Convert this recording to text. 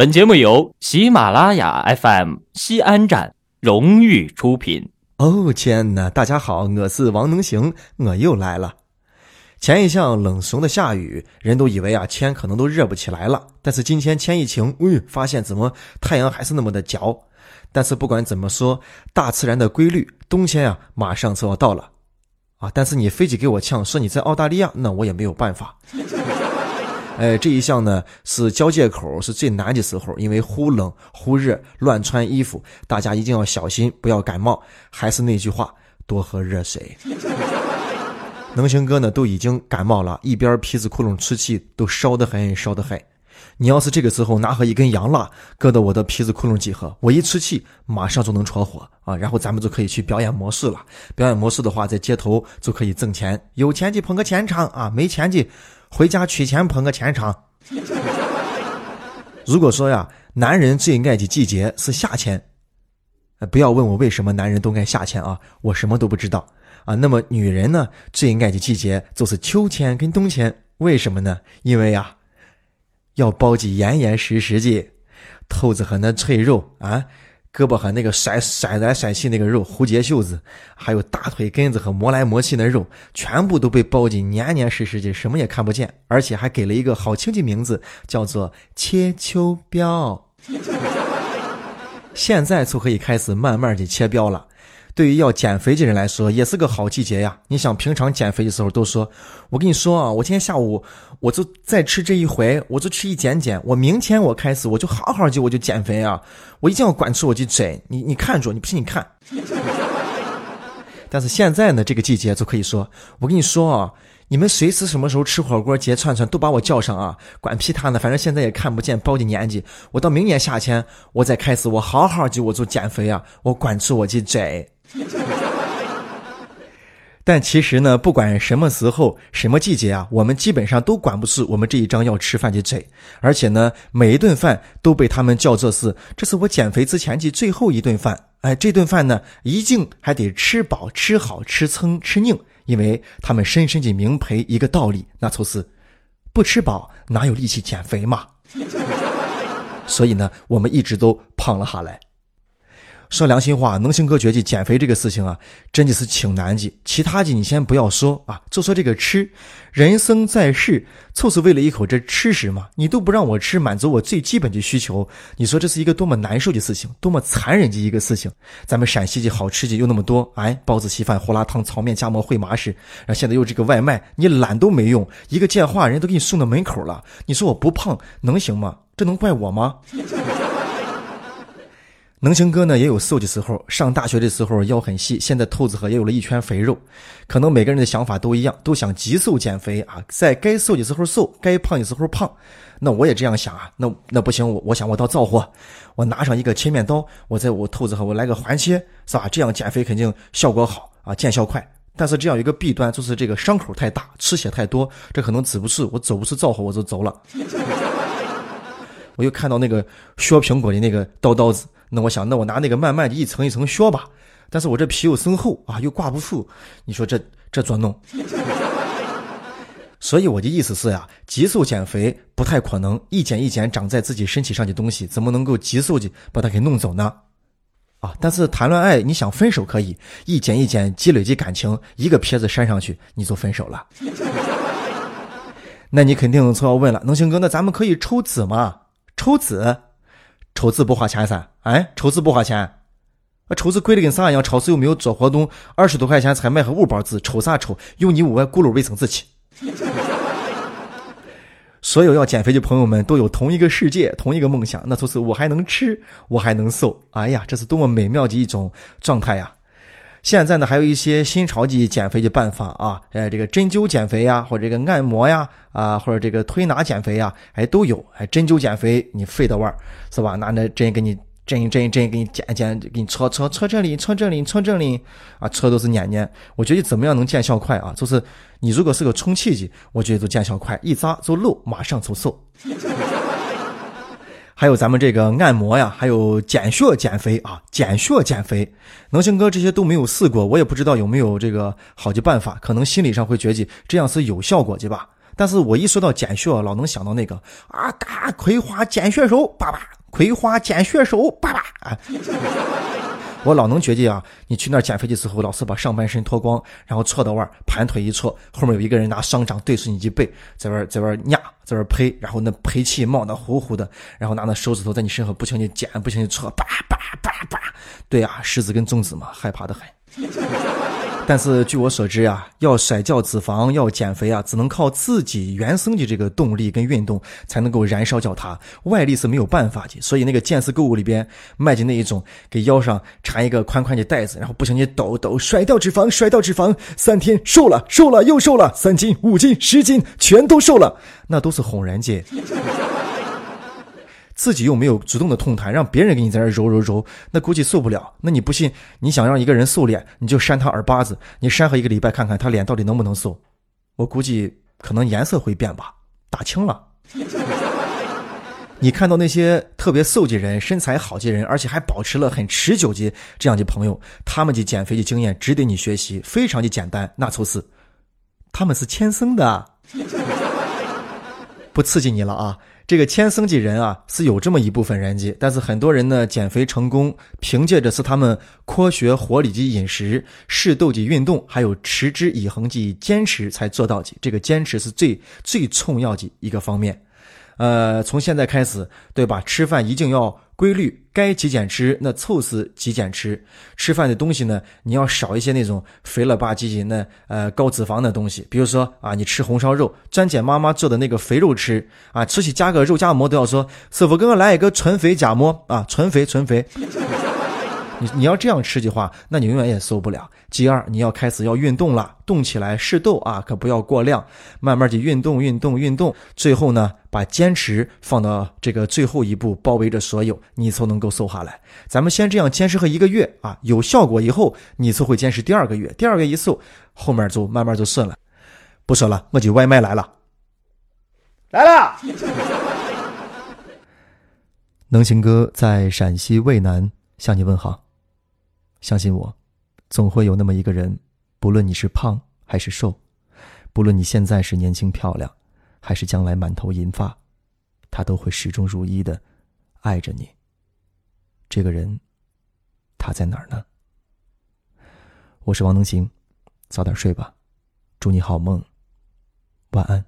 本节目由喜马拉雅 FM 西安站荣誉出品。哦天呐，大家好，我是王能行，我又来了。前一向冷怂的下雨，人都以为啊天可能都热不起来了。但是今天天一晴，哎，发现怎么太阳还是那么的焦。但是不管怎么说，大自然的规律，冬天啊马上就要到了啊。但是你飞机给我呛，说你在澳大利亚，那我也没有办法。哎，这一项呢是交界口是最难的时候，因为忽冷忽热，乱穿衣服，大家一定要小心，不要感冒。还是那句话，多喝热水。能行哥呢都已经感冒了，一边皮子窟窿出气，都烧得很，烧得很。你要是这个时候拿和一根洋蜡搁到我的皮子窟窿几何，我一出气，马上就能着火啊！然后咱们就可以去表演魔术了。表演魔术的话，在街头就可以挣钱，有钱的捧个钱场啊，没钱的。回家取钱捧个钱场。如果说呀，男人最爱的季节是夏天，不要问我为什么男人都爱夏天啊，我什么都不知道啊。那么女人呢，最爱的季节就是秋天跟冬天，为什么呢？因为呀，要包的严严实实的，头子和那脆肉啊。胳膊和那个甩甩来甩去那个肉，蝴蝶袖子，还有大腿根子和磨来磨去的肉，全部都被包紧严严实实的，什么也看不见，而且还给了一个好听的名字，叫做切秋膘。现在就可以开始慢慢的切膘了。对于要减肥的人来说，也是个好季节呀。你想，平常减肥的时候都说，我跟你说啊，我今天下午我就再吃这一回，我就吃一点点。我明天我开始我就好好的我就减肥啊，我一定要管住我的嘴。你你看着，你不信你看。但是现在呢，这个季节就可以说，我跟你说啊，你们随时什么时候吃火锅、结串串都把我叫上啊，管屁他呢，反正现在也看不见包的年纪。我到明年夏天我再开始，我好好的我就减肥啊，我管住我的嘴。但其实呢，不管什么时候、什么季节啊，我们基本上都管不住我们这一张要吃饭的嘴。而且呢，每一顿饭都被他们叫做是，这是我减肥之前的最后一顿饭。哎，这顿饭呢，一定还得吃饱、吃好、吃撑、吃硬，因为他们深深的明白一个道理，那就是不吃饱哪有力气减肥嘛。所以呢，我们一直都胖了下来。说良心话，能行哥觉得减肥这个事情啊，真的是挺难的。其他的你先不要说啊，就说这个吃，人生在世就是为了一口这吃食嘛。你都不让我吃，满足我最基本的需求，你说这是一个多么难受的事情，多么残忍的一个事情。咱们陕西的好吃的又那么多，哎，包子、稀饭、胡辣汤、炒面、夹馍、烩麻食，然后现在又这个外卖，你懒都没用，一个电话人都给你送到门口了。你说我不胖能行吗？这能怪我吗？能行哥呢也有瘦的时候，上大学的时候腰很细，现在透子和也有了一圈肥肉。可能每个人的想法都一样，都想急瘦减肥啊，在该瘦的时候瘦，该胖的时候胖。那我也这样想啊，那那不行，我我想我到造货，我拿上一个切面刀，我在我透子和我来个环切，是吧？这样减肥肯定效果好啊，见效快。但是这样一个弊端就是这个伤口太大，吃血太多，这可能止不住，我走不出造货我就走了。我又看到那个削苹果的那个刀刀子。那我想，那我拿那个慢慢的一层一层削吧，但是我这皮又深厚啊，又挂不住，你说这这怎弄？所以我的意思是呀，急速减肥不太可能，一减一减长在自己身体上的东西，怎么能够急速的把它给弄走呢？啊，但是谈恋爱，你想分手可以，一减一减积累的感情，一个撇子扇上去，你就分手了。那你肯定就要问了，能行哥，那咱们可以抽脂吗？抽脂？抽纸不花钱噻？哎，抽纸不花钱，啊，抽纸贵的跟啥一样？超市又没有做活动，二十多块钱才买盒五包纸，抽啥抽？用你屋外轱辘卫生纸去。所有要减肥的朋友们都有同一个世界，同一个梦想，那就是我还能吃，我还能瘦。哎呀，这是多么美妙的一种状态呀！现在呢，还有一些新潮的减肥的办法啊，呃，这个针灸减肥呀，或者这个按摩呀，啊，或者这个推拿减肥呀，哎，都有。哎，针灸减肥你废的味儿，是吧？拿那针给你针针针给你剪剪，给你戳戳戳这里，戳这里，戳这里，啊，戳都是黏黏。我觉得怎么样能见效快啊？就是你如果是个充气的，我觉得就见效快，一扎就漏，马上就瘦。还有咱们这个按摩呀，还有减血减肥啊，减血减肥，能星哥这些都没有试过，我也不知道有没有这个好的办法，可能心理上会觉得这样是有效果的吧。但是我一说到减血，老能想到那个啊，嘎，葵花减血手，爸爸，葵花减血手，爸爸啊。我老能觉得啊，你去那儿减肥的时候，老是把上半身脱光，然后搓到腕，盘腿一搓，后面有一个人拿双掌对着你脊背，在那在那压，在那呸，然后那呸气冒的呼呼的，然后拿那手指头在你身后不停地剪，不停地搓，叭叭叭叭，对啊，狮子跟粽子嘛，害怕的很。但是据我所知呀，要甩掉脂肪，要减肥啊，只能靠自己原生的这个动力跟运动才能够燃烧掉它，外力是没有办法的。所以那个健身购物里边卖的那一种，给腰上缠一个宽宽的带子，然后不停地抖抖，甩掉脂肪，甩掉脂肪，三天瘦了，瘦了又瘦了，三斤、五斤、十斤全都瘦了，那都是哄人的。自己又没有主动的痛谈，让别人给你在这揉揉揉，那估计受不了。那你不信？你想让一个人瘦脸，你就扇他耳巴子，你扇他一个礼拜看看他脸到底能不能瘦。我估计可能颜色会变吧，打青了。你看到那些特别瘦的人、身材好的人，而且还保持了很持久的这样的朋友，他们的减肥的经验值得你学习，非常的简单，那就是他们是天生的。不刺激你了啊！这个天生的人啊，是有这么一部分人机，但是很多人呢，减肥成功，凭借着是他们科学活理的饮食、适度的运动，还有持之以恒的坚持才做到的。这个坚持是最最重要的一个方面。呃，从现在开始，对吧？吃饭一定要规律，该极简吃，那凑死极简吃。吃饭的东西呢，你要少一些那种肥了吧唧唧，那、呃高脂肪的东西。比如说啊，你吃红烧肉，专捡妈妈做的那个肥肉吃啊，吃起加个肉夹馍都要说师傅给我来一个纯肥夹馍啊，纯肥纯肥。你你要这样吃的话，那你永远也瘦不了。第二，你要开始要运动了，动起来适度啊，可不要过量，慢慢的运动运动运动。最后呢，把坚持放到这个最后一步，包围着所有，你才能够瘦下来。咱们先这样坚持个一个月啊，有效果以后，你才会坚持第二个月，第二个一瘦，后面就慢慢就顺了。不说了，我就外卖来了，来了。能行哥在陕西渭南向你问好。相信我，总会有那么一个人，不论你是胖还是瘦，不论你现在是年轻漂亮，还是将来满头银发，他都会始终如一的爱着你。这个人，他在哪儿呢？我是王能行，早点睡吧，祝你好梦，晚安。